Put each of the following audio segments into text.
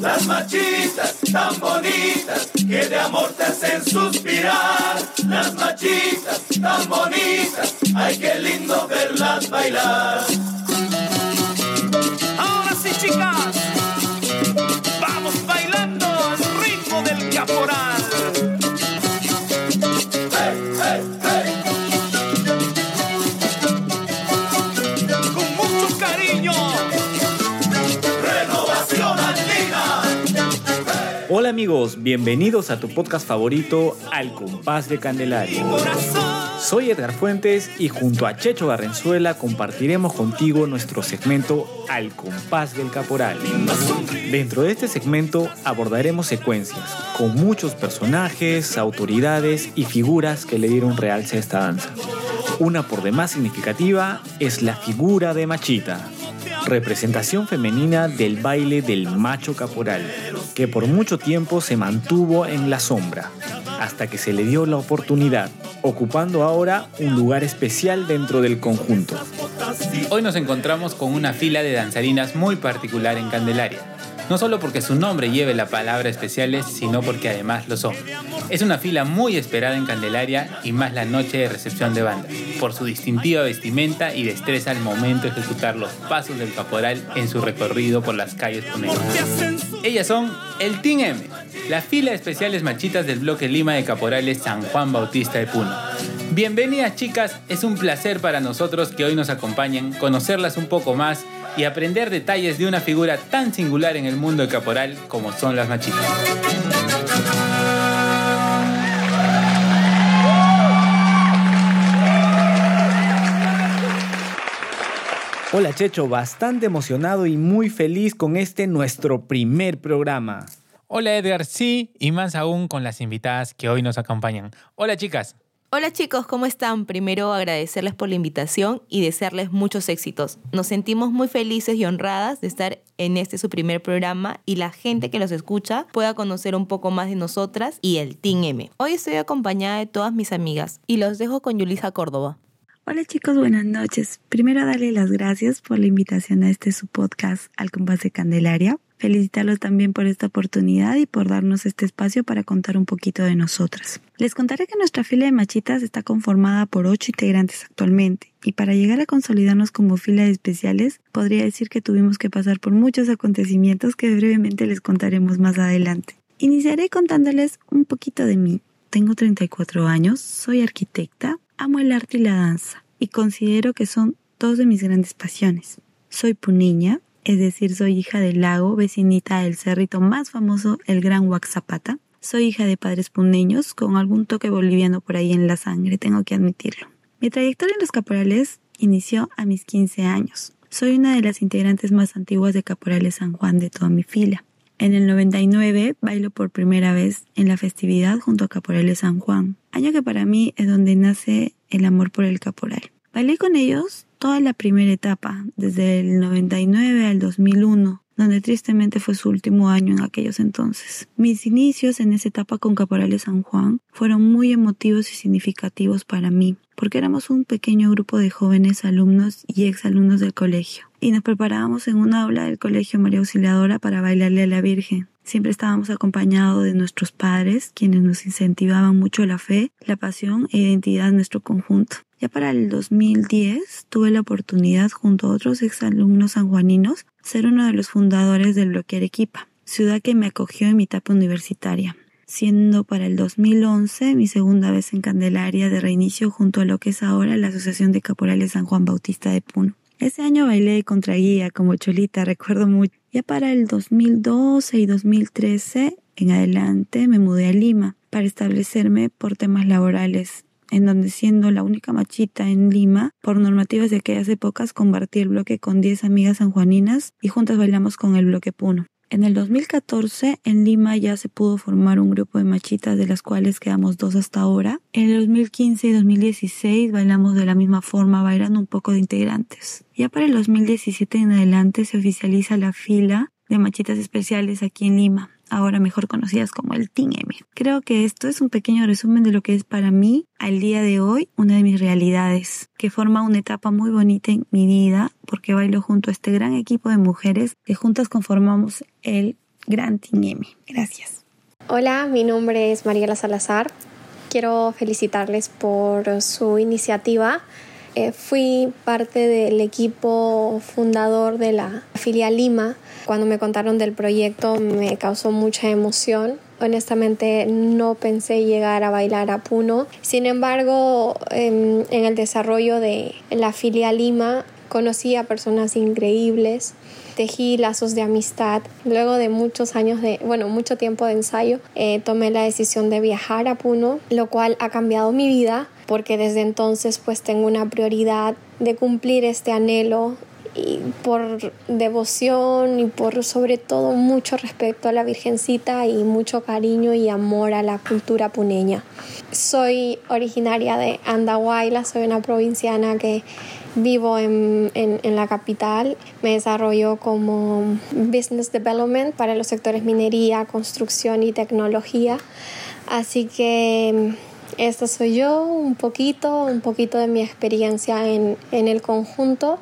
Las machitas tan bonitas que de amor te hacen suspirar. Las machitas tan bonitas, ay qué lindo verlas bailar. Ahora sí, chicas, bienvenidos a tu podcast favorito Al Compás de Candelaria. Soy Edgar Fuentes y junto a Checho Barrenzuela compartiremos contigo nuestro segmento Al Compás del Caporal. Dentro de este segmento abordaremos secuencias con muchos personajes, autoridades y figuras que le dieron realce a esta danza. Una por demás significativa es la figura de Machita, representación femenina del baile del macho caporal, que por mucho tiempo se mantuvo en la sombra, hasta que se le dio la oportunidad, ocupando ahora un lugar especial dentro del conjunto. Hoy nos encontramos con una fila de danzarinas muy particular en Candelaria. No solo porque su nombre lleve la palabra especiales, sino porque además lo son. Es una fila muy esperada en Candelaria y más la noche de recepción de banda, por su distintiva vestimenta y destreza al momento de ejecutar los pasos del caporal en su recorrido por las calles puneñas. Ellas son el Team M, la fila de especiales machitas del bloque Lima de Caporales San Juan Bautista de Puno. Bienvenidas chicas, es un placer para nosotros que hoy nos acompañen, conocerlas un poco más y aprender detalles de una figura tan singular en el mundo de caporal como son las machitas. Hola Checho, bastante emocionado y muy feliz con este nuestro primer programa. Hola Edgar, sí, y más aún con las invitadas que hoy nos acompañan. Hola chicas. Hola chicos, ¿cómo están? Primero agradecerles por la invitación y desearles muchos éxitos. Nos sentimos muy felices y honradas de estar en este su primer programa y la gente que los escucha pueda conocer un poco más de nosotras y el Team M. Hoy estoy acompañada de todas mis amigas y los dejo con Yulisa Córdoba. Hola chicos, buenas noches. Primero darle las gracias por la invitación a este su podcast Al Compás de Candelaria. Felicitarlos también por esta oportunidad y por darnos este espacio para contar un poquito de nosotras. Les contaré que nuestra fila de machitas está conformada por ocho integrantes actualmente y para llegar a consolidarnos como fila de especiales podría decir que tuvimos que pasar por muchos acontecimientos que brevemente les contaremos más adelante. Iniciaré contándoles un poquito de mí. Tengo 34 años, soy arquitecta, amo el arte y la danza y considero que son dos de mis grandes pasiones. Soy puneña, es decir, soy hija del lago, vecinita del cerrito más famoso, el Gran Huaxapata. Soy hija de padres puneños, con algún toque boliviano por ahí en la sangre, tengo que admitirlo. Mi trayectoria en los caporales inició a mis 15 años. Soy una de las integrantes más antiguas de Caporales San Juan de toda mi fila. En el 99 bailo por primera vez en la festividad junto a Caporales San Juan, año que para mí es donde nace el amor por el caporal. Bailé con ellos toda la primera etapa, desde el 99 al 2001, donde tristemente fue su último año en aquellos entonces. Mis inicios en esa etapa con Caporales San Juan fueron muy emotivos y significativos para mí, porque éramos un pequeño grupo de jóvenes alumnos y exalumnos del colegio, y nos preparábamos en una aula del colegio María Auxiliadora para bailarle a la Virgen. Siempre estábamos acompañados de nuestros padres, quienes nos incentivaban mucho la fe, la pasión e identidad de nuestro conjunto. Ya para el 2010 tuve la oportunidad, junto a otros exalumnos sanjuaninos, ser uno de los fundadores del bloque Arequipa, ciudad que me acogió en mi etapa universitaria, siendo para el 2011 mi segunda vez en Candelaria de reinicio junto a lo que es ahora la Asociación de Caporales San Juan Bautista de Puno. Ese año bailé contra guía como cholita, recuerdo mucho. Ya para el 2012 y 2013 en adelante me mudé a Lima para establecerme por temas laborales en donde siendo la única machita en Lima, por normativas de aquellas épocas, compartí el bloque con 10 amigas sanjuaninas y juntas bailamos con el bloque Puno. En el 2014, en Lima ya se pudo formar un grupo de machitas de las cuales quedamos dos hasta ahora. En el 2015 y 2016 bailamos de la misma forma, bailando un poco de integrantes. Ya para el 2017 en adelante se oficializa la fila de machitas especiales aquí en Lima ahora mejor conocidas como el Team M. Creo que esto es un pequeño resumen de lo que es para mí al día de hoy una de mis realidades, que forma una etapa muy bonita en mi vida porque bailo junto a este gran equipo de mujeres que juntas conformamos el Gran Team M. Gracias. Hola, mi nombre es Mariela Salazar. Quiero felicitarles por su iniciativa. Eh, fui parte del equipo fundador de la filial Lima. Cuando me contaron del proyecto me causó mucha emoción. Honestamente no pensé llegar a bailar a Puno. Sin embargo, en, en el desarrollo de la filial Lima conocí a personas increíbles tejí lazos de amistad. Luego de muchos años de, bueno, mucho tiempo de ensayo, eh, tomé la decisión de viajar a Puno, lo cual ha cambiado mi vida porque desde entonces pues tengo una prioridad de cumplir este anhelo y por devoción y por sobre todo mucho respeto a la Virgencita y mucho cariño y amor a la cultura puneña. Soy originaria de Andahuayla, soy una provinciana que vivo en, en, la capital. Me desarrollo como Business Development para los sectores minería, construcción y tecnología. Así que esta soy yo, un poquito, un poquito de mi experiencia en, en el conjunto.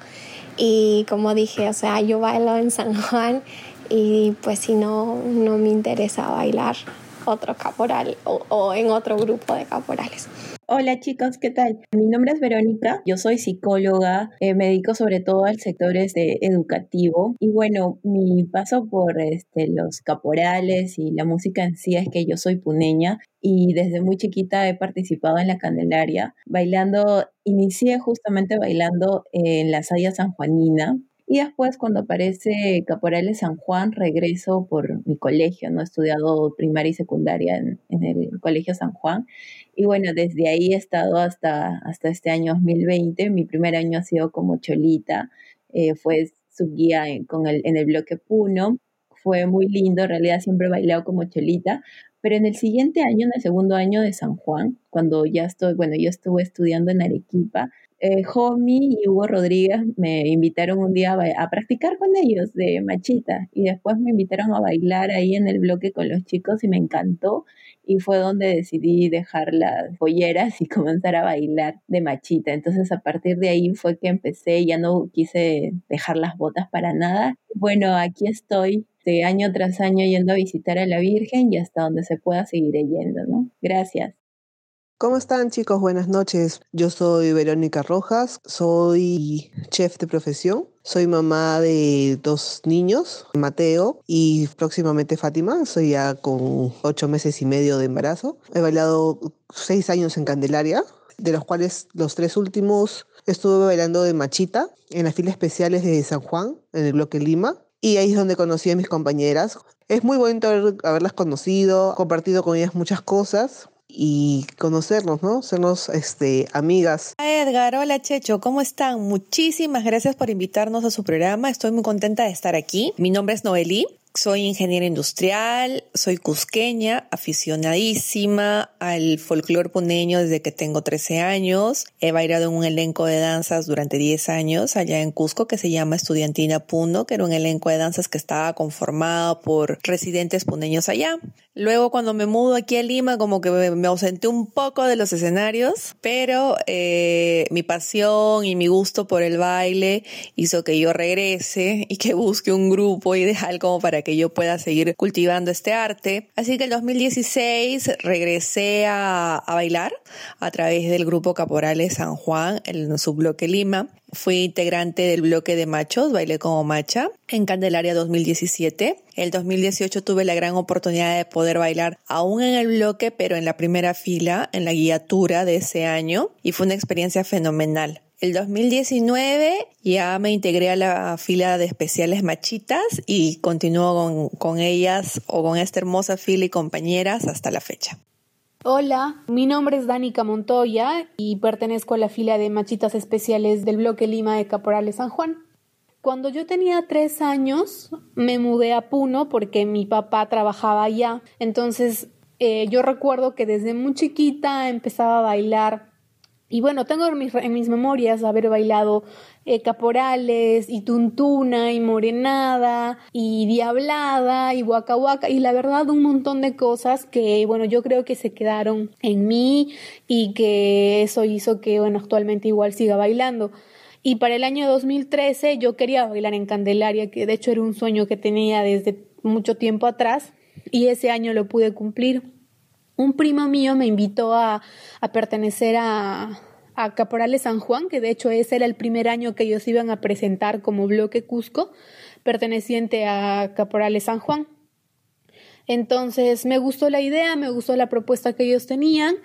Y como dije, o sea, yo bailo en San Juan y pues si no, no me interesa bailar otro caporal o, o en otro grupo de caporales. Hola chicos, ¿qué tal? Mi nombre es Verónica, yo soy psicóloga, eh, me dedico sobre todo al sector este, educativo y bueno, mi paso por este, los caporales y la música en sí es que yo soy puneña y desde muy chiquita he participado en la Candelaria, bailando, inicié justamente bailando en la Saya Sanjuanina, y después, cuando aparece Caporales San Juan, regreso por mi colegio, ¿no? He estudiado primaria y secundaria en, el Colegio San Juan. Y bueno, desde ahí he estado hasta, hasta este año 2020. Mi primer año ha sido como Cholita, eh, fue subguía en, con el, en el bloque Puno. Fue muy lindo, en realidad siempre he bailado como Cholita. Pero en el siguiente año, en el segundo año de San Juan, cuando ya estoy, bueno, yo estuve estudiando en Arequipa, eh, y Hugo Rodríguez me invitaron un día a, practicar con ellos de machita y después me invitaron a bailar ahí en el bloque con los chicos y me encantó y fue donde decidí dejar las polleras y comenzar a bailar de machita. Entonces a partir de ahí fue que empecé, ya no quise dejar las botas para nada. Bueno, aquí estoy de año tras año yendo a visitar a la Virgen y hasta donde se pueda seguir yendo, ¿no? Gracias. ¿Cómo están chicos? Buenas noches. Yo soy Verónica Rojas, soy chef de profesión, soy mamá de dos niños, Mateo y próximamente Fátima, soy ya con ocho meses y medio de embarazo. He bailado seis años en Candelaria, de los cuales los tres últimos estuve bailando de machita en las filas especiales de San Juan, en el bloque Lima. Y ahí es donde conocí a mis compañeras. Es muy bonito haberlas conocido, compartido con ellas muchas cosas y conocernos, ¿no? Sernos este, amigas. Edgar, hola Checho, ¿cómo están? Muchísimas gracias por invitarnos a su programa. Estoy muy contenta de estar aquí. Mi nombre es Noelí. Soy ingeniera industrial, soy cusqueña, aficionadísima al folclore puneño desde que tengo 13 años. He bailado en un elenco de danzas durante 10 años allá en Cusco que se llama Estudiantina Puno, que era un elenco de danzas que estaba conformado por residentes puneños allá. Luego cuando me mudo aquí a Lima como que me ausenté un poco de los escenarios, pero eh, mi pasión y mi gusto por el baile hizo que yo regrese y que busque un grupo ideal como para que yo pueda seguir cultivando este arte. Así que en 2016 regresé a, a bailar a través del grupo Caporales San Juan en su bloque Lima Fui integrante del bloque de machos, bailé como macha, en Candelaria 2017. El 2018 tuve la gran oportunidad de poder bailar aún en el bloque, pero en la primera fila, en la guiatura de ese año, y fue una experiencia fenomenal. El 2019 ya me integré a la fila de especiales machitas y continúo con, con ellas o con esta hermosa fila y compañeras hasta la fecha. Hola, mi nombre es Danica Montoya y pertenezco a la fila de machitas especiales del bloque Lima de Caporales San Juan. Cuando yo tenía tres años me mudé a Puno porque mi papá trabajaba allá. Entonces eh, yo recuerdo que desde muy chiquita empezaba a bailar y bueno, tengo en mis, en mis memorias haber bailado eh, caporales y tuntuna y morenada y diablada y huaca y la verdad un montón de cosas que bueno yo creo que se quedaron en mí y que eso hizo que bueno actualmente igual siga bailando. Y para el año 2013 yo quería bailar en Candelaria, que de hecho era un sueño que tenía desde mucho tiempo atrás y ese año lo pude cumplir. Un primo mío me invitó a, a pertenecer a, a Caporales San Juan, que de hecho ese era el primer año que ellos iban a presentar como bloque Cusco, perteneciente a Caporales San Juan. Entonces me gustó la idea, me gustó la propuesta que ellos tenían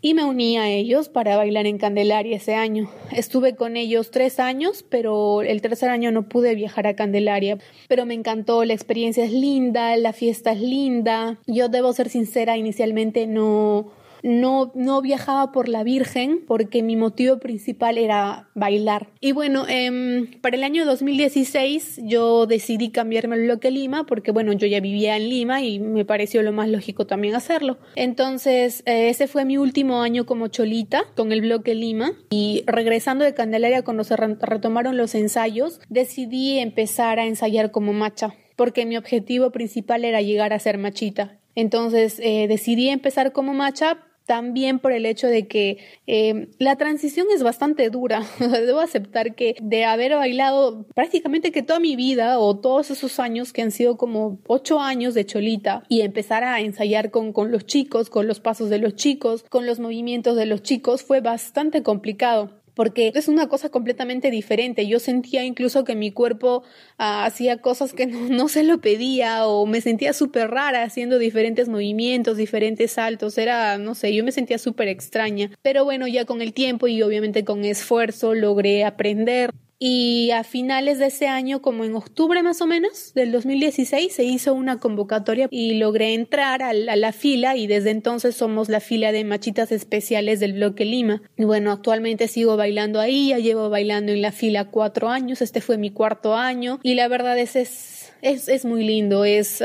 y me uní a ellos para bailar en Candelaria ese año. Estuve con ellos tres años, pero el tercer año no pude viajar a Candelaria, pero me encantó, la experiencia es linda, la fiesta es linda. Yo debo ser sincera, inicialmente no, no, no viajaba por la Virgen porque mi motivo principal era bailar. Y bueno, em, para el año 2016 yo decidí cambiarme al bloque Lima porque bueno, yo ya vivía en Lima y me pareció lo más lógico también hacerlo. Entonces, eh, ese fue mi último año como cholita con el bloque Lima y regresando de Candelaria cuando se retomaron los ensayos, decidí empezar a ensayar como macha porque mi objetivo principal era llegar a ser machita. Entonces eh, decidí empezar como macha también por el hecho de que eh, la transición es bastante dura. Debo aceptar que de haber bailado prácticamente que toda mi vida o todos esos años que han sido como ocho años de cholita y empezar a ensayar con, con los chicos, con los pasos de los chicos, con los movimientos de los chicos, fue bastante complicado porque es una cosa completamente diferente. Yo sentía incluso que mi cuerpo ah, hacía cosas que no, se lo pedía o me sentía súper rara haciendo diferentes movimientos, diferentes saltos. Era, no sé, yo me sentía súper extraña. Pero bueno, ya con el tiempo y obviamente con esfuerzo logré aprender. Y a finales de ese año, como en octubre más o menos del 2016, se hizo una convocatoria y logré entrar a la, fila y desde entonces somos la fila de machitas especiales del bloque Lima. Y bueno, actualmente sigo bailando ahí, ya llevo bailando en la fila cuatro años, este fue mi cuarto año y la verdad es, es, es, muy lindo, es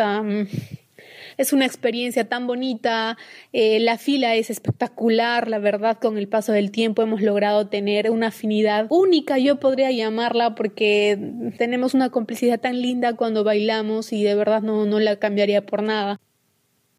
es una experiencia tan bonita, eh, la fila es espectacular, la verdad con el paso del tiempo hemos logrado tener una afinidad única, yo podría llamarla, porque tenemos una complicidad tan linda cuando bailamos y de verdad no, no la cambiaría por nada.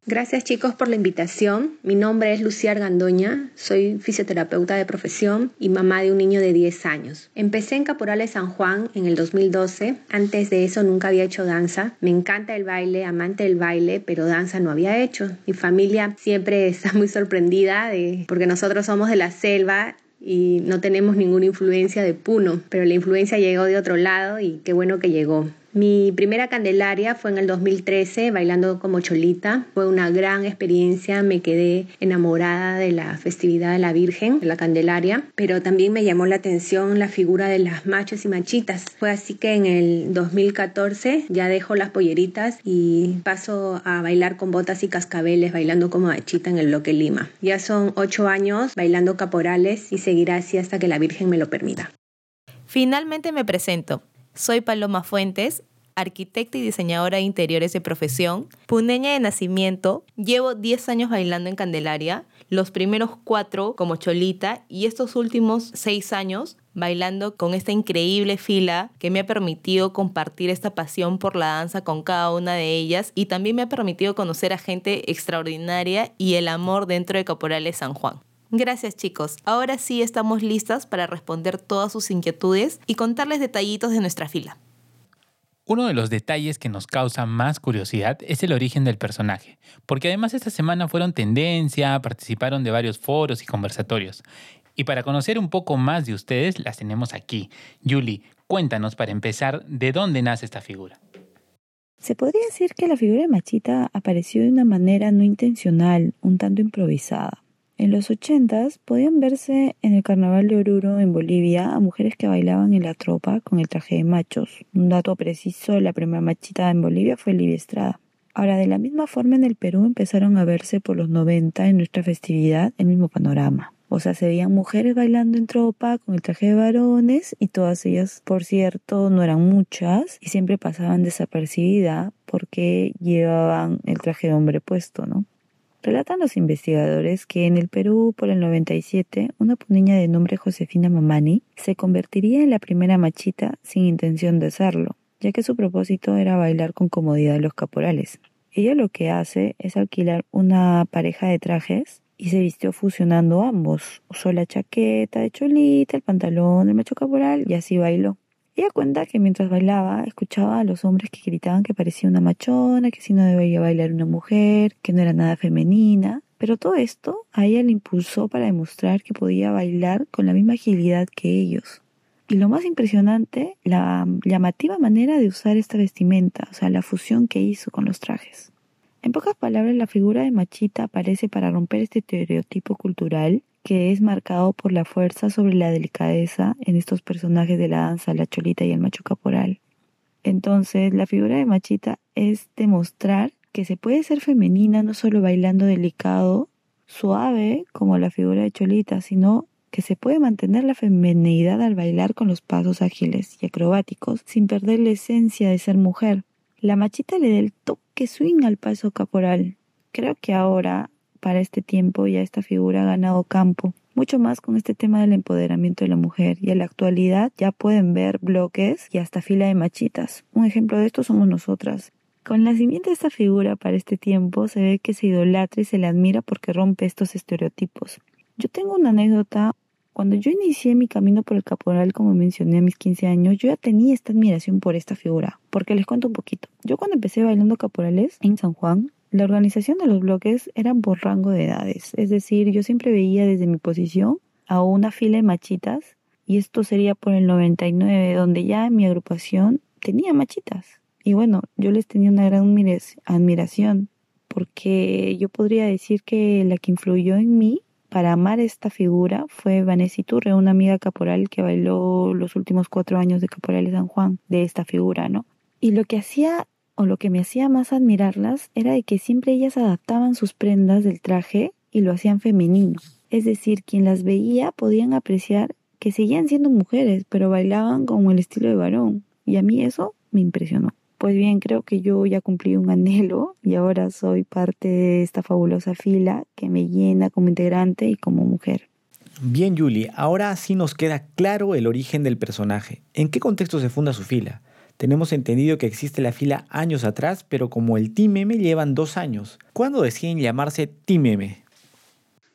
Gracias chicos por la invitación. Mi nombre es Lucía Argandoña, soy fisioterapeuta de profesión y mamá de un niño de 10 años. Empecé en Caporales San Juan en el 2012. Antes de eso nunca había hecho danza. Me encanta el baile, amante del baile, pero danza no había hecho. Mi familia siempre está muy sorprendida porque nosotros somos de la selva y no tenemos ninguna influencia de Puno, pero la influencia llegó de otro lado y qué bueno que llegó. Mi primera Candelaria fue en el 2013, bailando como cholita. Fue una gran experiencia, me quedé enamorada de la festividad de la Virgen, de la Candelaria, pero también me llamó la atención la figura de las machos y machitas. Fue así que en el 2014 ya dejo las polleritas y paso a bailar con botas y cascabeles, bailando como machita en el bloque Lima. Ya son ocho años bailando caporales y seguirá así hasta que la Virgen me lo permita. Finalmente me presento. Soy Paloma Fuentes, arquitecta y diseñadora de interiores de profesión, puneña de nacimiento, llevo 10 años bailando en Candelaria, los primeros 4 como cholita y estos últimos 6 años bailando con esta increíble fila que me ha permitido compartir esta pasión por la danza con cada una de ellas y también me ha permitido conocer a gente extraordinaria y el amor dentro de Caporales San Juan. Gracias chicos. Ahora sí estamos listas para responder todas sus inquietudes y contarles detallitos de nuestra fila. Uno de los detalles que nos causa más curiosidad es el origen del personaje, porque además esta semana fueron tendencia, participaron de varios foros y conversatorios. Y para conocer un poco más de ustedes, las tenemos aquí. Julie, cuéntanos para empezar de dónde nace esta figura. Se podría decir que la figura de Machita apareció de una manera no intencional, un tanto improvisada. En los ochentas podían verse en el carnaval de Oruro en Bolivia a mujeres que bailaban en la tropa con el traje de machos. Un dato preciso, la primera machita en Bolivia fue Livia Estrada. Ahora, de la misma forma en el Perú empezaron a verse por los 90 en nuestra festividad el mismo panorama. O sea, se veían mujeres bailando en tropa con el traje de varones y todas ellas, por cierto, no eran muchas y siempre pasaban desapercibida porque llevaban el traje de hombre puesto, ¿no? Relatan los investigadores que en el Perú, por el 97, una puneña de nombre Josefina Mamani se convertiría en la primera machita sin intención de hacerlo, ya que su propósito era bailar con comodidad los caporales. Ella lo que hace es alquilar una pareja de trajes y se vistió fusionando ambos. Usó la chaqueta de cholita, el pantalón, el macho caporal y así bailó. Ella cuenta que mientras bailaba escuchaba a los hombres que gritaban que parecía una machona, que si no debía bailar una mujer, que no era nada femenina. Pero todo esto a ella le impulsó para demostrar que podía bailar con la misma agilidad que ellos. Y lo más impresionante, la llamativa manera de usar esta vestimenta, o sea, la fusión que hizo con los trajes. En pocas palabras, la figura de Machita aparece para romper este estereotipo cultural que es marcado por la fuerza sobre la delicadeza en estos personajes de la danza, la cholita y el macho caporal. Entonces, la figura de Machita es demostrar que se puede ser femenina no solo bailando delicado, suave, como la figura de Cholita, sino que se puede mantener la feminidad al bailar con los pasos ágiles y acrobáticos sin perder la esencia de ser mujer. La machita le da el toque swing al paso caporal. Creo que ahora para este tiempo ya esta figura ha ganado campo, mucho más con este tema del empoderamiento de la mujer y en la actualidad ya pueden ver bloques y hasta fila de machitas. Un ejemplo de esto somos nosotras. Con el nacimiento de esta figura para este tiempo se ve que se idolatra y se le admira porque rompe estos estereotipos. Yo tengo una anécdota. Cuando yo inicié mi camino por el caporal, como mencioné a mis 15 años, yo ya tenía esta admiración por esta figura. Porque les cuento un poquito. Yo cuando empecé bailando caporales en San Juan, la organización de los bloques eran por rango de edades, es decir, yo siempre veía desde mi posición a una fila de machitas y esto sería por el 99, donde ya mi agrupación tenía machitas. Y bueno, yo les tenía una gran admiración porque yo podría decir que la que influyó en mí para amar esta figura fue Vanessa Iturre, una amiga caporal que bailó los últimos cuatro años de Caporal de San Juan, de esta figura, ¿no? Y lo que hacía o lo que me hacía más admirarlas era de que siempre ellas adaptaban sus prendas del traje y lo hacían femenino. Es decir, quien las veía podían apreciar que seguían siendo mujeres, pero bailaban como el estilo de varón. Y a mí eso me impresionó. Pues bien, creo que yo ya cumplí un anhelo y ahora soy parte de esta fabulosa fila que me llena como integrante y como mujer. Bien, Julie, ahora sí nos queda claro el origen del personaje. ¿En qué contexto se funda su fila? Tenemos entendido que existe la fila años atrás, pero como el M llevan dos años. ¿Cuándo deciden llamarse M?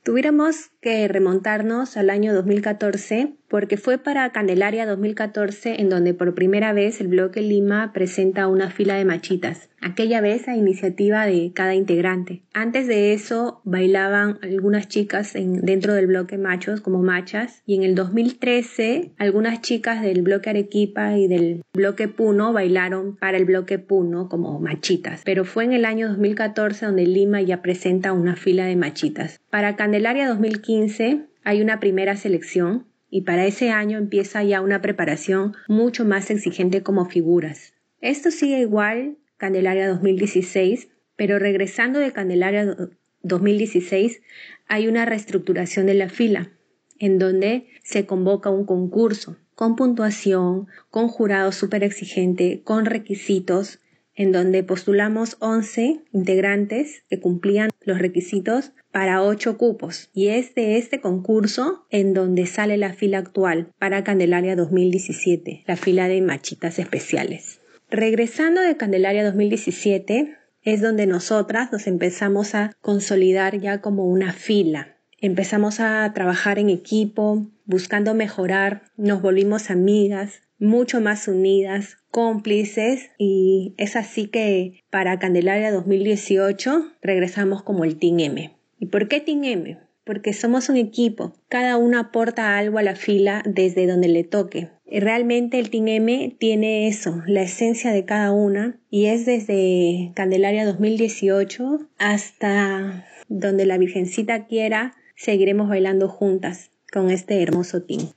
Tuviéramos que remontarnos al año 2014 porque fue para Candelaria 2014 en donde por primera vez el bloque Lima presenta una fila de machitas, aquella vez a iniciativa de cada integrante. Antes de eso bailaban algunas chicas en, dentro del bloque machos como machas y en el 2013 algunas chicas del bloque Arequipa y del bloque Puno bailaron para el bloque Puno como machitas, pero fue en el año 2014 donde Lima ya presenta una fila de machitas. Para Candelaria 2015 hay una primera selección y para ese año empieza ya una preparación mucho más exigente como figuras. Esto sigue igual Candelaria 2016, pero regresando de Candelaria 2016 hay una reestructuración de la fila, en donde se convoca un concurso con puntuación, con jurado súper exigente, con requisitos, en donde postulamos 11 integrantes que cumplían los requisitos para 8 cupos. Y es de este concurso en donde sale la fila actual para Candelaria 2017, la fila de machitas especiales. Regresando de Candelaria 2017, es donde nosotras nos empezamos a consolidar ya como una fila. Empezamos a trabajar en equipo, buscando mejorar, nos volvimos amigas, mucho más unidas, cómplices y es así que para Candelaria 2018 regresamos como el Team M. ¿Y por qué Team M? Porque somos un equipo, cada uno aporta algo a la fila desde donde le toque. Realmente el Team M tiene eso, la esencia de cada una y es desde Candelaria 2018 hasta donde la Virgencita quiera, seguiremos bailando juntas con este hermoso team.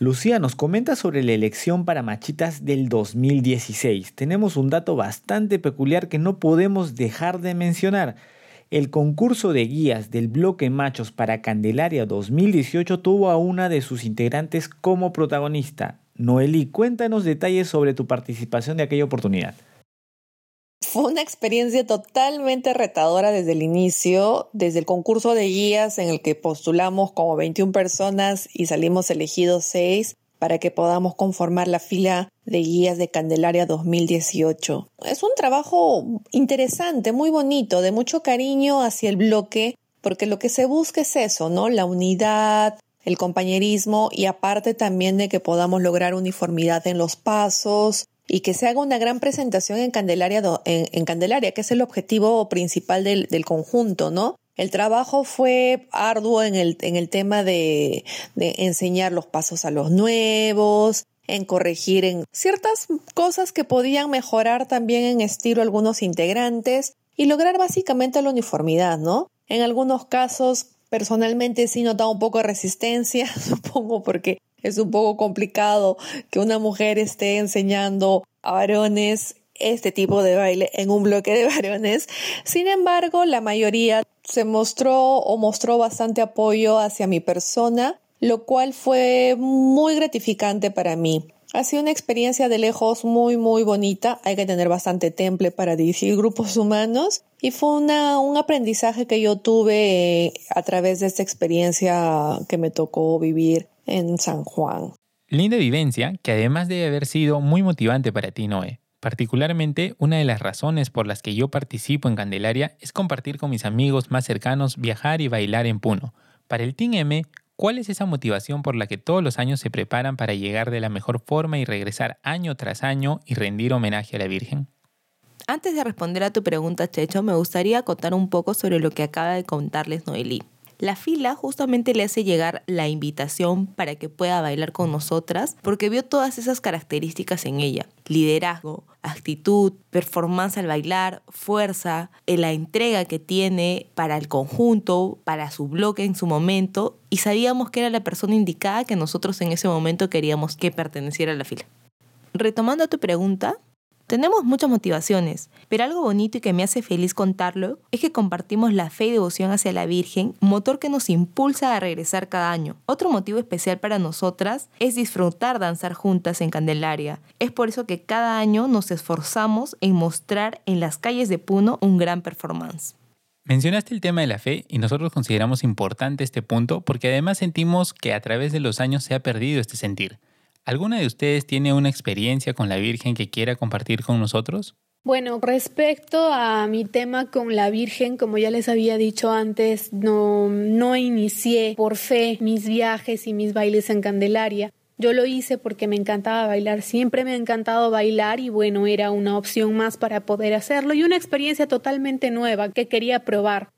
Lucía nos comenta sobre la elección para Machitas del 2016. Tenemos un dato bastante peculiar que no podemos dejar de mencionar. El concurso de guías del bloque Machos para Candelaria 2018 tuvo a una de sus integrantes como protagonista. Noelí, cuéntanos detalles sobre tu participación de aquella oportunidad. Fue una experiencia totalmente retadora desde el inicio, desde el concurso de guías en el que postulamos como 21 personas y salimos elegidos 6 para que podamos conformar la fila de guías de Candelaria 2018. Es un trabajo interesante, muy bonito, de mucho cariño hacia el bloque, porque lo que se busca es eso, ¿no? La unidad, el compañerismo y aparte también de que podamos lograr uniformidad en los pasos y que se haga una gran presentación en Candelaria, en, Candelaria que es el objetivo principal del, del conjunto, ¿no? El trabajo fue arduo en el, en el tema de, de enseñar los pasos a los nuevos, en corregir en ciertas cosas que podían mejorar también en estilo algunos integrantes y lograr básicamente la uniformidad, ¿no? En algunos casos, personalmente sí notaba un poco de resistencia, supongo porque es un poco complicado que una mujer esté enseñando a varones este tipo de baile en un bloque de varones. Sin embargo, la mayoría se mostró o mostró bastante apoyo hacia mi persona, lo cual fue muy gratificante para mí. Ha sido una experiencia de lejos muy, muy bonita. Hay que tener bastante temple para dirigir grupos humanos. Y fue una, un aprendizaje que yo tuve eh, a través de esta experiencia que me tocó vivir en San Juan. Linda vivencia que además debe haber sido muy motivante para ti, Noé. Particularmente, una de las razones por las que yo participo en Candelaria es compartir con mis amigos más cercanos, viajar y bailar en Puno. Para el Team M, ¿cuál es esa motivación por la que todos los años se preparan para llegar de la mejor forma y regresar año tras año y rendir homenaje a la Virgen? Antes de responder a tu pregunta, Checho, me gustaría contar un poco sobre lo que acaba de contarles Noelí. La fila justamente le hace llegar la invitación para que pueda bailar con nosotras porque vio todas esas características en ella. Liderazgo, actitud, performance al bailar, fuerza, la entrega que tiene para el conjunto, para su bloque en su momento y sabíamos que era la persona indicada que nosotros en ese momento queríamos que perteneciera a la fila. Retomando tu pregunta, tenemos muchas motivaciones, pero algo bonito y que me hace feliz contarlo es que compartimos la fe y devoción hacia la Virgen, motor que nos impulsa a regresar cada año. Otro motivo especial para nosotras es disfrutar danzar juntas en Candelaria. Es por eso que cada año nos esforzamos en mostrar en las calles de Puno un gran performance. Mencionaste el tema de la fe y nosotros consideramos importante este punto porque además sentimos que a través de los años se ha perdido este sentir. ¿Alguna de ustedes tiene una experiencia con la Virgen que quiera compartir con nosotros? Bueno, respecto a mi tema con la Virgen, como ya les había dicho antes, no, no inicié por fe mis viajes y mis bailes en Candelaria. Yo lo hice porque me encantaba bailar, siempre me ha encantado bailar y bueno, era una opción más para poder hacerlo y una experiencia totalmente nueva que quería probar.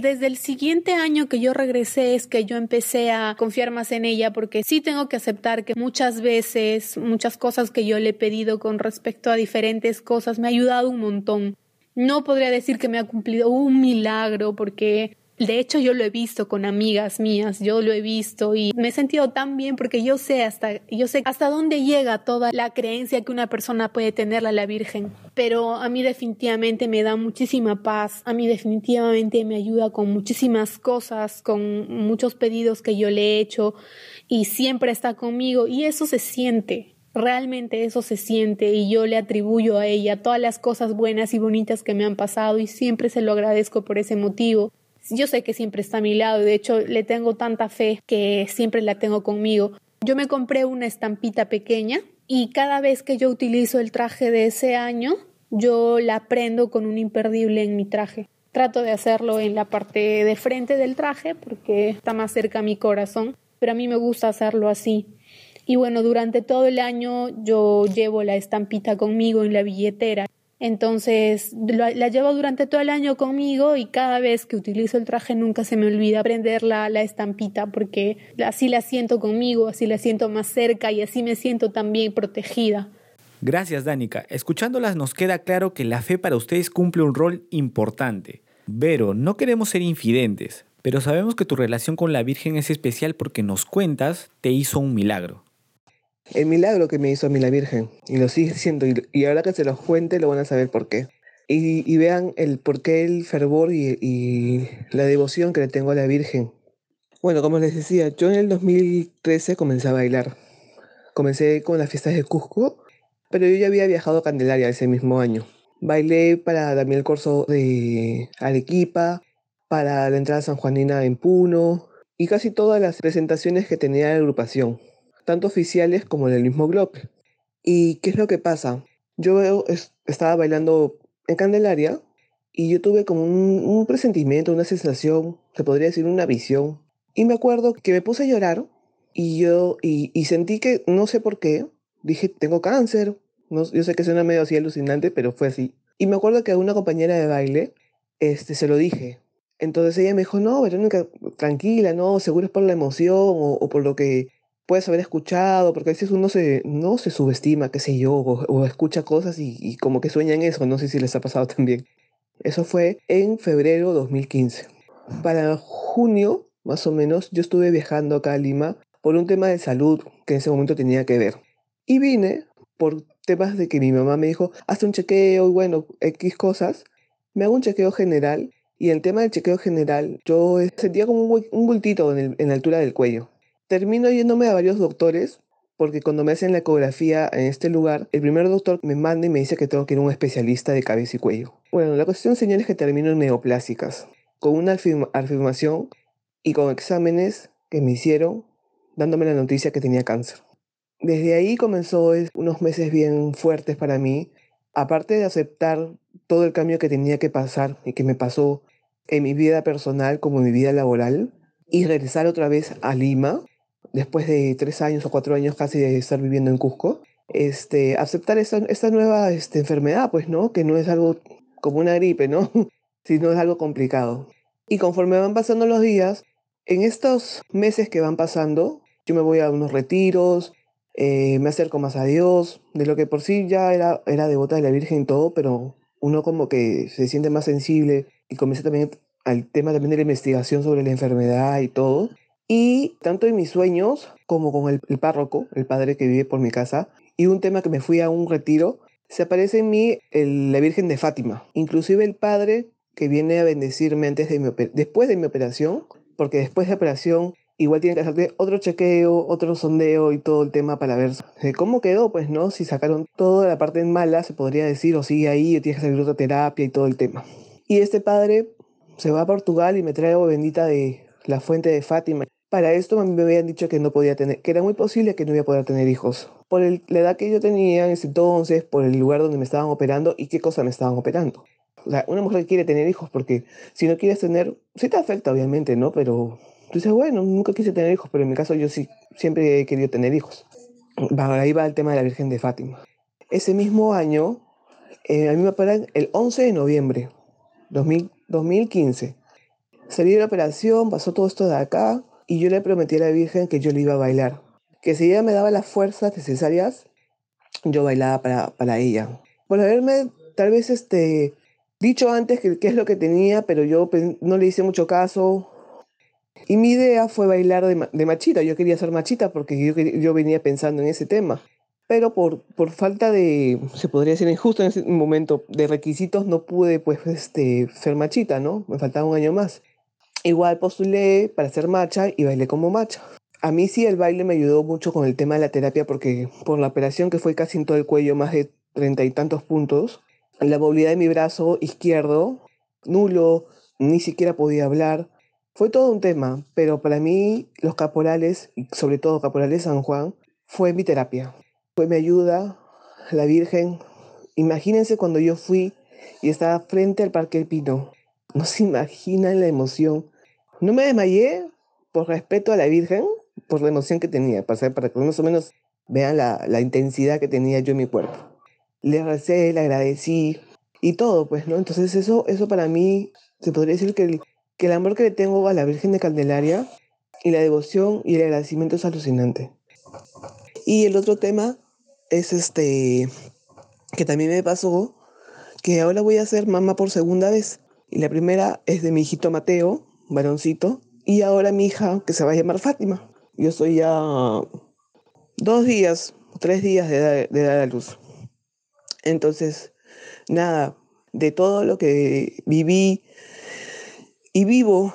Desde el siguiente año que yo regresé es que yo empecé a confiar más en ella porque sí tengo que aceptar que muchas veces, muchas cosas que yo le he pedido con respecto a diferentes cosas me ha ayudado un montón. No podría decir que me ha cumplido un milagro porque de hecho, yo lo he visto con amigas mías, yo lo he visto y me he sentido tan bien porque yo sé hasta, yo sé hasta dónde llega toda la creencia que una persona puede tenerla la Virgen. Pero a mí definitivamente me da muchísima paz, a mí definitivamente me ayuda con muchísimas cosas, con muchos pedidos que yo le he hecho y siempre está conmigo y eso se siente, Realmente eso se siente y yo le atribuyo a ella todas las cosas buenas y bonitas que me han pasado y siempre se lo agradezco por ese motivo. Yo sé que siempre está a mi lado de hecho le tengo tanta fe que siempre la tengo conmigo. Yo me compré una estampita pequeña y cada vez que yo utilizo el traje de ese año, yo la prendo con un imperdible en mi traje. Trato de hacerlo en la parte de frente del traje porque está más cerca a mi corazón, pero a mí me gusta hacerlo así. Y bueno, durante todo el año yo llevo la estampita conmigo en la billetera. Entonces la, llevo durante todo el año conmigo y cada vez que utilizo el traje nunca se me olvida prender la, la estampita porque así la siento conmigo, así la siento más cerca y así me siento también protegida. Gracias, Danica. Escuchándolas nos queda claro que la fe para ustedes cumple un rol importante. Vero, no queremos ser infidentes, pero sabemos que tu relación con la Virgen es especial porque nos cuentas te hizo un milagro el milagro que me hizo a mí la Virgen. Y lo sigue siendo. Y, ahora que se los cuente, lo van a saber por qué. Y, vean el por qué el fervor y, la devoción que le tengo a la Virgen. Bueno, como les decía, yo en el 2013 comencé a bailar. Comencé con las fiestas de Cusco, pero yo ya había viajado a Candelaria ese mismo año. Bailé para Daniel Corso de Arequipa, para la entrada San Juanina en Puno y casi todas las presentaciones que tenía la agrupación tanto oficiales como en el mismo blog. ¿Y qué es lo que pasa? Yo estaba bailando en Candelaria y yo tuve como un, presentimiento, una sensación, se podría decir una visión, Y me acuerdo que me puse a llorar y yo, y, sentí que, no sé por qué, dije, tengo cáncer. No, yo sé que suena medio así alucinante, pero fue así. Y me acuerdo que a una compañera de baile este, se lo dije. Entonces ella me dijo, no, Verónica, tranquila, no, seguro es por la emoción o por lo que puedes haber escuchado, porque a veces uno se, no se subestima, qué sé yo, o, o escucha cosas y, y, como que sueña en eso, no sé si les ha pasado también. Eso fue en febrero 2015. Para junio, más o menos, yo estuve viajando acá a Lima por un tema de salud que en ese momento tenía que ver. Y vine por temas de que mi mamá me dijo, hazte un chequeo y bueno, X cosas. Me hago un chequeo general y el tema del chequeo general, yo sentía como un, bultito en, el, en la altura del cuello. Termino yéndome a varios doctores porque cuando me hacen la ecografía en este lugar, el primer doctor me manda y me dice que tengo que ir a un especialista de cabeza y cuello. Bueno, la cuestión, señores, es que termino en neoplásicas, con una afirmación y con exámenes que me hicieron dándome la noticia que tenía cáncer. Desde ahí comenzó unos meses bien fuertes para mí, aparte de aceptar todo el cambio que tenía que pasar y que me pasó en mi vida personal como en mi vida laboral, y regresar otra vez a Lima, después de tres años o cuatro años casi de estar viviendo en Cusco, este, aceptar esta, esta nueva este, enfermedad, pues, ¿no? Que no es algo como una gripe, ¿no? Sino es algo complicado. Y conforme van pasando los días, en estos meses que van pasando, yo me voy a unos retiros, eh, me acerco más a Dios, de lo que por sí ya era, era devota de la Virgen todo, pero uno como que se siente más sensible y comienza también al tema también de la investigación sobre la enfermedad y todo. Y tanto en mis sueños como con el, el párroco, el padre que vive por mi casa, y un tema que me fui a un retiro, se aparece en mí el, la Virgen de Fátima. Inclusive el padre que viene a bendecirme antes de mi, después de mi operación, porque después de la operación igual tiene que hacerte otro chequeo, otro sondeo y todo el tema para ver cómo quedó, pues, ¿no? Si sacaron toda la parte mala, se podría decir, o sigue ahí, o tienes que hacer otra terapia y todo el tema. Y este padre se va a Portugal y me trae agua bendita de la fuente de Fátima. Para esto me habían dicho que no podía tener, que era muy posible que no iba a poder tener hijos. Por el, la edad que yo tenía en ese entonces, por el lugar donde me estaban operando y qué cosa me estaban operando. O sea, una mujer quiere tener hijos porque si no quieres tener, sí te afecta obviamente, ¿no? Pero tú dices, bueno, nunca quise tener hijos, pero en mi caso yo sí, siempre he querido tener hijos. Ahí va el tema de la Virgen de Fátima. Ese mismo año, eh, a mí me operan el 11 de noviembre 2000, 2015. Salí de la operación, pasó todo esto de acá y yo le prometí a la Virgen que yo le iba a bailar. Que si ella me daba las fuerzas necesarias, yo bailaba para, para ella. Por haberme tal vez este, dicho antes qué que es lo que tenía, pero yo no le hice mucho caso. Y mi idea fue bailar de, de machita. Yo quería ser machita porque yo, yo venía pensando en ese tema. Pero por, por falta de, se podría decir injusto en ese momento, de requisitos, no pude pues este, ser machita, ¿no? Me faltaba un año más. Igual postulé para ser macha y bailé como macha. A mí sí el baile me ayudó mucho con el tema de la terapia porque por la operación que fue casi en todo el cuello, más de treinta y tantos puntos, la movilidad de mi brazo izquierdo, nulo, ni siquiera podía hablar. Fue todo un tema, pero para mí los caporales, y sobre todo caporales San Juan, fue mi terapia. Fue mi ayuda, la Virgen. Imagínense cuando yo fui y estaba frente al Parque El Pino. No se imaginan la emoción. No me desmayé por respeto a la Virgen, por la emoción que tenía, para, para que más o menos vean la, la intensidad que tenía yo en mi cuerpo. Le recé, le agradecí y todo, pues, ¿no? Entonces eso, eso para mí, se podría decir que el, que el amor que le tengo a la Virgen de Candelaria y la devoción y el agradecimiento es alucinante. Y el otro tema es este, que también me pasó, que ahora voy a ser mamá por segunda vez. Y la primera es de mi hijito Mateo, varoncito, y ahora mi hija, que se va a llamar Fátima. Yo soy ya dos días, tres días de dar, de dar a luz. Entonces, nada, de todo lo que viví y vivo,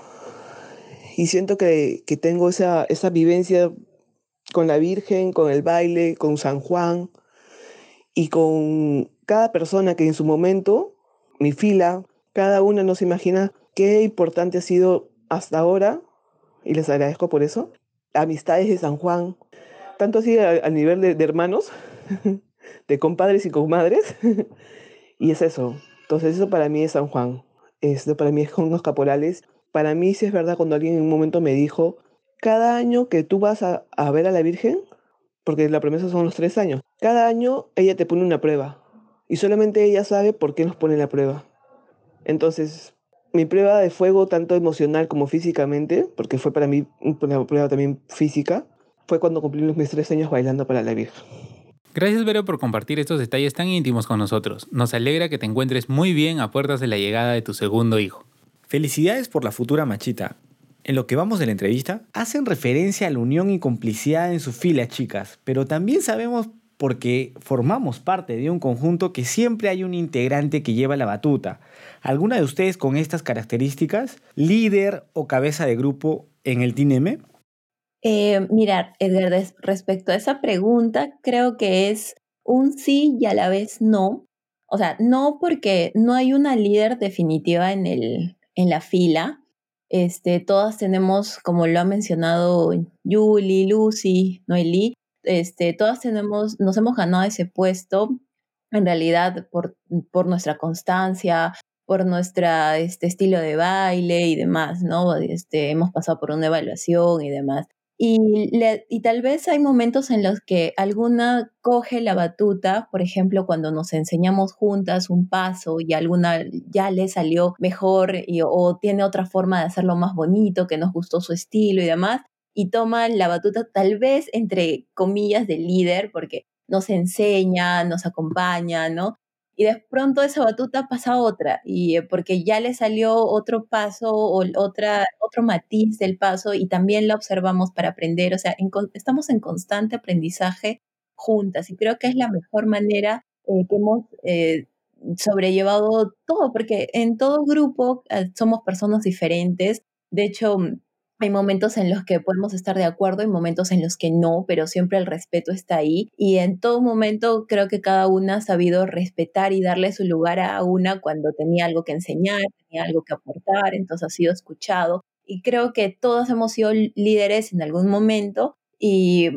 y siento que, que tengo esa, esa vivencia con la Virgen, con el baile, con San Juan y con cada persona que en su momento, mi fila, cada una no se imagina qué importante ha sido hasta ahora, y les agradezco por eso, amistades de San Juan, tanto así a, a nivel de, de hermanos, de compadres y comadres, y es eso. Entonces eso para mí es San Juan, esto para mí es con los caporales. Para mí sí es verdad cuando alguien en un momento me dijo cada año que tú vas a, a ver a la Virgen, porque la promesa son los tres años, cada año ella te pone una prueba y solamente ella sabe por qué nos pone la prueba. Entonces, mi prueba de fuego, tanto emocional como físicamente, porque fue para mí una prueba también física, fue cuando cumplí mis tres años bailando para la Virgen. Gracias Vero por compartir estos detalles tan íntimos con nosotros. Nos alegra que te encuentres muy bien a puertas de la llegada de tu segundo hijo. Felicidades por la futura machita. En lo que vamos de la entrevista, hacen referencia a la unión y complicidad en su fila, chicas, pero también sabemos porque formamos parte de un conjunto que siempre hay un integrante que lleva la batuta. ¿Alguna de ustedes con estas características? ¿Líder o cabeza de grupo en el TINEME? Eh, mirar, Edgar, respecto a esa pregunta, creo que es un sí y a la vez no. O sea, no porque no hay una líder definitiva en, el, en la fila. Este, todas tenemos, como lo ha mencionado Julie, Lucy, Noelí, este, todas tenemos, nos hemos ganado ese puesto en realidad por, por nuestra constancia, por nuestro este, estilo de baile y demás, ¿no? Este, hemos pasado por una evaluación y demás. Y, y tal vez hay momentos en los que alguna coge la batuta, por ejemplo, cuando nos enseñamos juntas un paso y alguna ya le salió mejor y, o tiene otra forma de hacerlo más bonito, que nos gustó su estilo y demás, y toma la batuta tal vez entre comillas de líder, porque nos enseña, nos acompaña, ¿no? Y de pronto esa batuta pasa a otra, y eh, porque ya le salió otro paso o otra, otro matiz del paso y también la observamos para aprender, o sea, estamos en constante aprendizaje juntas y creo que es la mejor manera eh, que hemos eh, sobrellevado todo, porque en todo grupo somos personas diferentes, de hecho, hay momentos en los que podemos estar de acuerdo y momentos en los que no, pero siempre el respeto está ahí. Y en todo momento creo que cada una ha sabido respetar y darle su lugar a una cuando tenía algo que enseñar, tenía algo que aportar, entonces ha sido escuchado. Y creo que todos hemos sido líderes en algún momento y,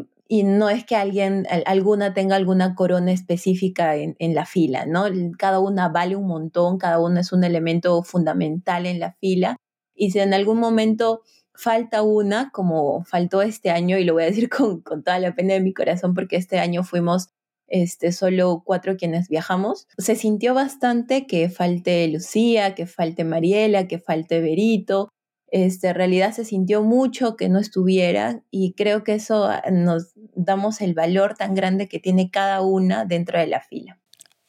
no es que alguien, alguna tenga alguna corona específica en, en la fila, ¿no? Cada una vale un montón, cada una es un elemento fundamental en la fila. Y si en algún momento falta una, como faltó este año, y lo voy a decir con, toda la pena de mi corazón, porque este año fuimos este, solo cuatro quienes viajamos. Se sintió bastante que falte Lucía, que falte Mariela, que falte Berito. Este, en realidad se sintió mucho que no estuviera y creo que eso ah, nos damos el valor tan grande que tiene cada una dentro de la fila.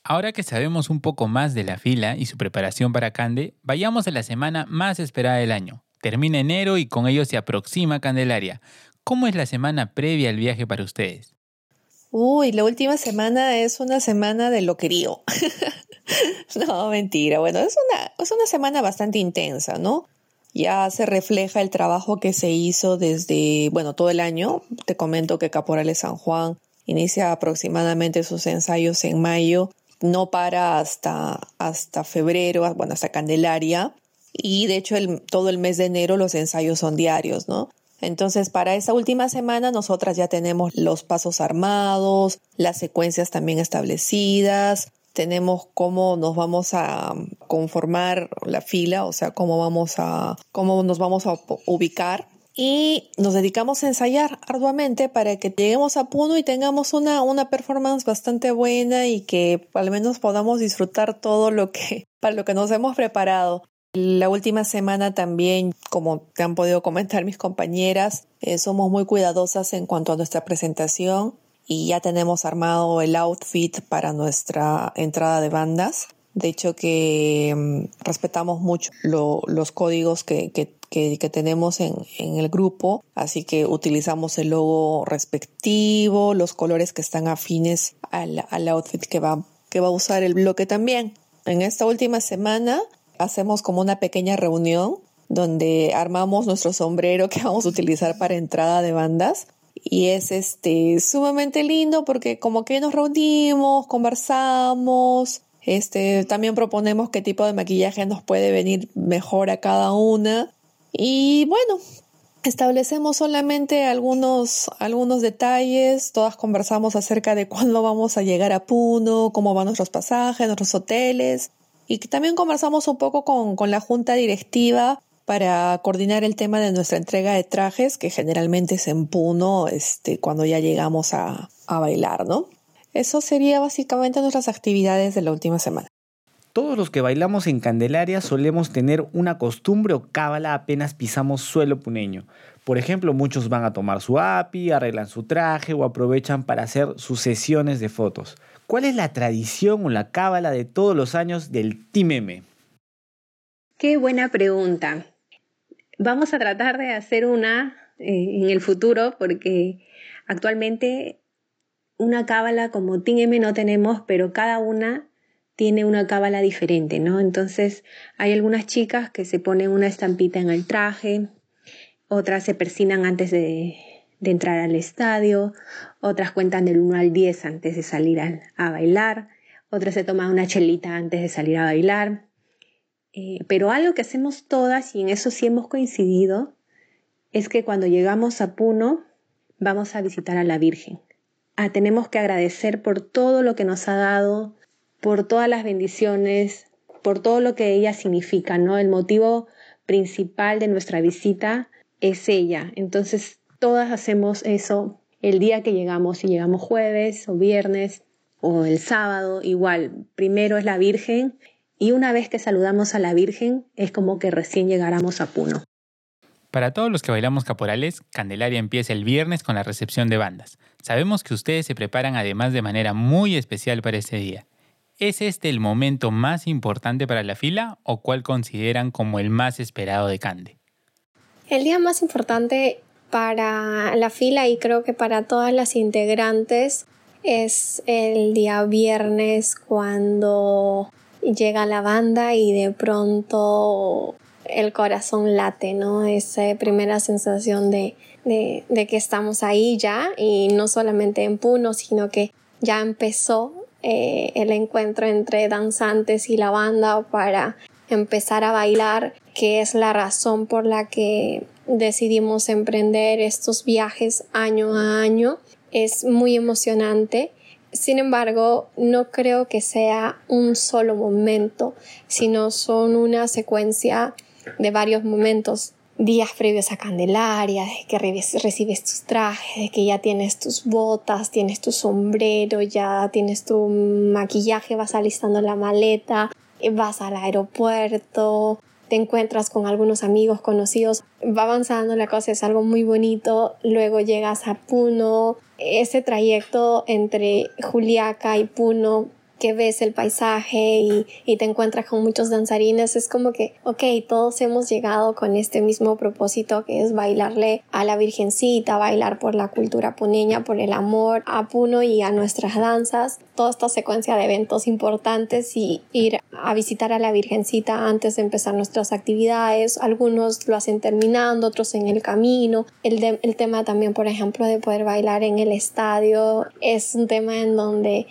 Ahora que sabemos un poco más de la fila y su preparación para Cande, vayamos a la semana más esperada del año, Termina enero y con ello se aproxima Candelaria. ¿Cómo es la semana previa al viaje para ustedes? Uy, la última semana es una semana de loquerío. no, mentira. Bueno, es una, es una semana bastante intensa, ¿no? Ya se refleja el trabajo que se hizo desde, bueno, todo el año. Te comento que Caporales San Juan inicia aproximadamente sus ensayos en mayo, no para hasta, hasta febrero, bueno, hasta Candelaria. Y de hecho, todo el mes de enero los ensayos son diarios, ¿no? Entonces, para esta última semana, nosotras ya tenemos los pasos armados, las secuencias también establecidas, tenemos cómo nos vamos a conformar la fila, o sea, cómo vamos a, cómo nos vamos a ubicar. Y nos dedicamos a ensayar arduamente para que lleguemos a Puno y tengamos una, una performance bastante buena y que al menos podamos disfrutar todo lo que, para lo que nos hemos preparado. La última semana también, como te han podido comentar mis compañeras, eh, somos muy cuidadosas en cuanto a nuestra presentación y ya tenemos armado el outfit para nuestra entrada de bandas. De hecho que mm, respetamos mucho los códigos que, tenemos en, el grupo, así que utilizamos el logo respectivo, los colores que están afines al, al outfit que va, que va a usar el bloque también. En esta última semana hacemos como una pequeña reunión donde armamos nuestro sombrero que vamos a utilizar para entrada de bandas. Y es este sumamente lindo porque como que nos reunimos, conversamos, este, también proponemos qué tipo de maquillaje nos puede venir mejor a cada una. Y bueno, establecemos solamente algunos, algunos detalles, todas conversamos acerca de cuándo vamos a llegar a Puno, cómo van nuestros pasajes, nuestros hoteles, y también conversamos un poco con, con la junta directiva para coordinar el tema de nuestra entrega de trajes, que generalmente es en Puno, este, cuando ya llegamos a, a bailar, ¿no? Eso sería básicamente nuestras actividades de la última semana. Todos los que bailamos en Candelaria solemos tener una costumbre o cábala apenas pisamos suelo puneño. Por ejemplo, muchos van a tomar su api, arreglan su traje o aprovechan para hacer sus sesiones de fotos. ¿Cuál es la tradición o la cábala de todos los años del Team Qué buena pregunta. Vamos a tratar de hacer una eh, en el futuro porque actualmente una cábala como M no tenemos, pero cada una tiene una cábala diferente, ¿no? Entonces hay algunas chicas que se ponen una estampita en el traje, otras se persinan antes de, entrar al estadio, otras cuentan del 1 al 10 antes de salir a, bailar, otras se toman una chelita antes de salir a bailar. Eh, pero algo que hacemos todas, y en eso sí hemos coincidido, es que cuando llegamos a Puno vamos a visitar a la Virgen. Ah, tenemos que agradecer por todo lo que nos ha dado, por todas las bendiciones, por todo lo que ella significa, ¿no? El motivo principal de nuestra visita es ella. Entonces, todas hacemos eso el día que llegamos, si llegamos jueves o viernes o el sábado, igual, primero es la Virgen y una vez que saludamos a la Virgen es como que recién llegáramos a Puno. Para todos los que bailamos caporales, Candelaria empieza el viernes con la recepción de bandas. Sabemos que ustedes se preparan además de manera muy especial para este día. ¿Es este el momento más importante para la fila o cuál consideran como el más esperado de Cande? El día más importante para la fila y creo que para todas las integrantes es el día viernes cuando llega la banda y de pronto el corazón late, ¿no? Esa primera sensación de, de, de, que estamos ahí ya y no solamente en Puno, sino que ya empezó eh, el encuentro entre danzantes y la banda para empezar a bailar, que es la razón por la que decidimos emprender estos viajes año a año. Es muy emocionante. Sin embargo, no creo que sea un solo momento, sino son una secuencia de varios momentos días previos a Candelaria, de que recibes tus trajes, que ya tienes tus botas, tienes tu sombrero, ya tienes tu maquillaje, vas alistando la maleta, vas al aeropuerto, te encuentras con algunos amigos conocidos, va avanzando la cosa, es algo muy bonito, luego llegas a Puno, ese trayecto entre Juliaca y Puno que ves el paisaje y, te encuentras con muchos danzarines, es como que, ok, todos hemos llegado con este mismo propósito que es bailarle a la Virgencita, bailar por la cultura puneña, por el amor a Puno y a nuestras danzas, toda esta secuencia de eventos importantes y ir a visitar a la Virgencita antes de empezar nuestras actividades, algunos lo hacen terminando, otros en el camino, el, el tema también, por ejemplo, de poder bailar en el estadio, es un tema en donde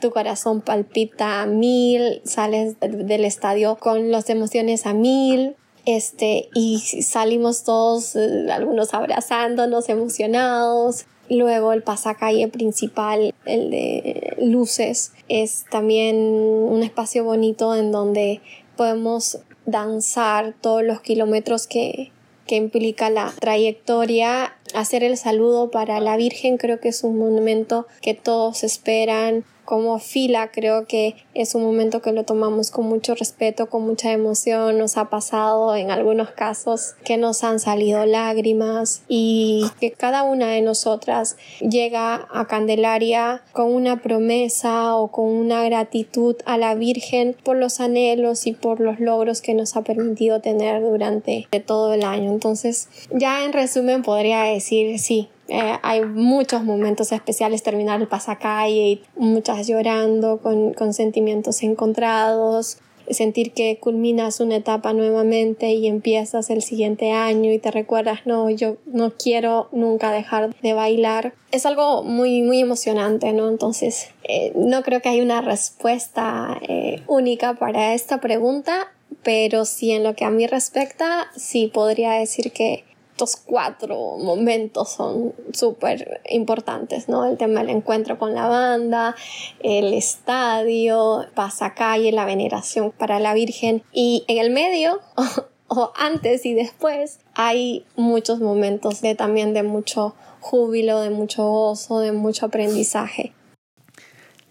tu corazón palpita a mil, sales del estadio con las emociones a mil, este, y salimos todos, eh, algunos abrazándonos, emocionados. Luego el pasacalle principal, el de luces, es también un espacio bonito en donde podemos danzar todos los kilómetros que, que implica la trayectoria. Hacer el saludo para la Virgen creo que es un monumento que todos esperan como fila creo que es un momento que lo tomamos con mucho respeto, con mucha emoción. Nos ha pasado en algunos casos que nos han salido lágrimas y que cada una de nosotras llega a Candelaria con una promesa o con una gratitud a la Virgen por los anhelos y por los logros que nos ha permitido tener durante todo el año. Entonces, ya en resumen podría decir sí, eh, hay muchos momentos especiales, terminar el pasacalle y muchas llorando con, con sentimientos encontrados, sentir que culminas una etapa nuevamente y empiezas el siguiente año y te recuerdas, no, yo no quiero nunca dejar de bailar. Es algo muy, muy emocionante, ¿no? Entonces, eh, no creo que haya una respuesta eh, única para esta pregunta, pero sí en lo que a mí respecta, sí podría decir que estos cuatro momentos son súper importantes, ¿no? El tema del encuentro con la banda, el estadio, pasacalle, la veneración para la Virgen y en el medio o antes y después, hay muchos momentos de también de mucho júbilo, de mucho gozo, de mucho aprendizaje.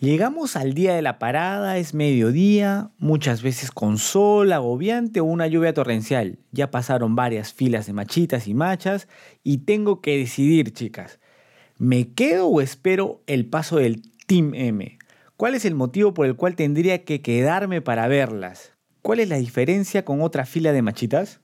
Llegamos al día de la parada, es mediodía, muchas veces con sol agobiante o una lluvia torrencial. Ya pasaron varias filas de machitas y machas y tengo que decidir, chicas. ¿Me quedo o espero el paso del Team M? ¿Cuál es el motivo por el cual tendría que quedarme para verlas? ¿Cuál es la diferencia con otra fila de machitas?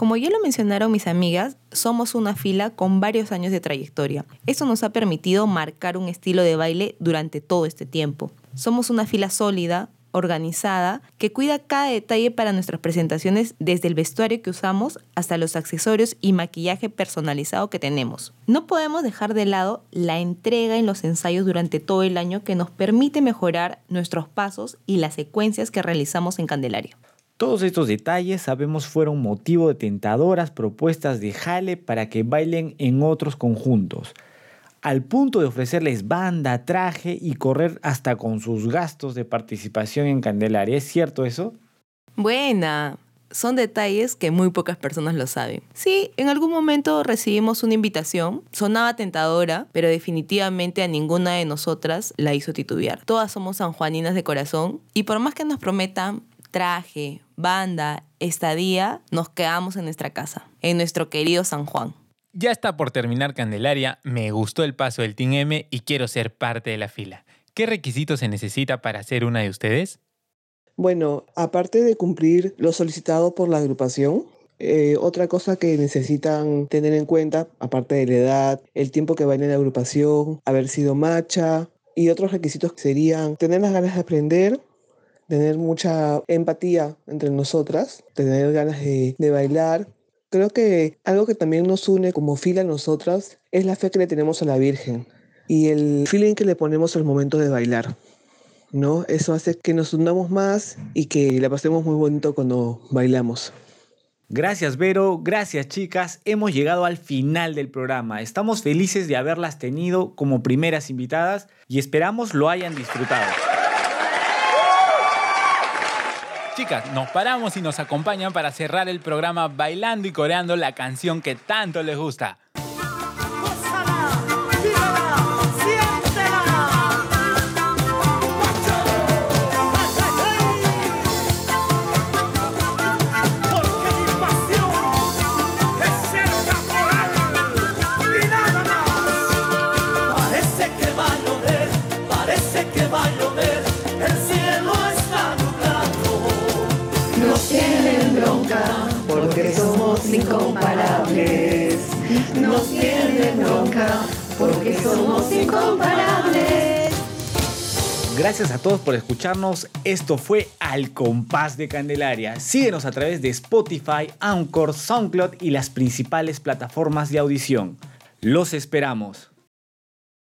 Como ya lo mencionaron mis amigas, somos una fila con varios años de trayectoria. Eso nos ha permitido marcar un estilo de baile durante todo este tiempo. Somos una fila sólida, organizada, que cuida cada detalle para nuestras presentaciones desde el vestuario que usamos hasta los accesorios y maquillaje personalizado que tenemos. No podemos dejar de lado la entrega en los ensayos durante todo el año que nos permite mejorar nuestros pasos y las secuencias que realizamos en Candelaria. Todos estos detalles sabemos fueron motivo de tentadoras propuestas de Jale para que bailen en otros conjuntos, al punto de ofrecerles banda, traje y correr hasta con sus gastos de participación en Candelaria. ¿Es cierto eso? Buena. Son detalles que muy pocas personas lo saben. Sí, en algún momento recibimos una invitación, sonaba tentadora, pero definitivamente a ninguna de nosotras la hizo titubear. Todas somos sanjuaninas de corazón y por más que nos prometan traje, banda, estadía, nos quedamos en nuestra casa, en nuestro querido San Juan. Ya está por terminar Candelaria, me gustó el paso del Team M y quiero ser parte de la fila. ¿Qué requisitos se necesita para ser una de ustedes? Bueno, aparte de cumplir lo solicitado por la agrupación, eh, otra cosa que necesitan tener en cuenta, aparte de la edad, el tiempo que va en la agrupación, haber sido macha y otros requisitos serían tener las ganas de aprender, tener mucha empatía entre nosotras, tener ganas de, de bailar. Creo que algo que también nos une como fila a nosotras es la fe que le tenemos a la Virgen y el feeling que le ponemos al momento de bailar. ¿no? Eso hace que nos unamos más y que la pasemos muy bonito cuando bailamos. Gracias Vero, gracias chicas, hemos llegado al final del programa. Estamos felices de haberlas tenido como primeras invitadas y esperamos lo hayan disfrutado. Chicas, nos paramos y nos acompañan para cerrar el programa bailando y coreando la canción que tanto les gusta. Porque somos incomparables. Gracias a todos por escucharnos. Esto fue Al Compás de Candelaria. Síguenos a través de Spotify, Anchor, SoundCloud y las principales plataformas de audición. Los esperamos.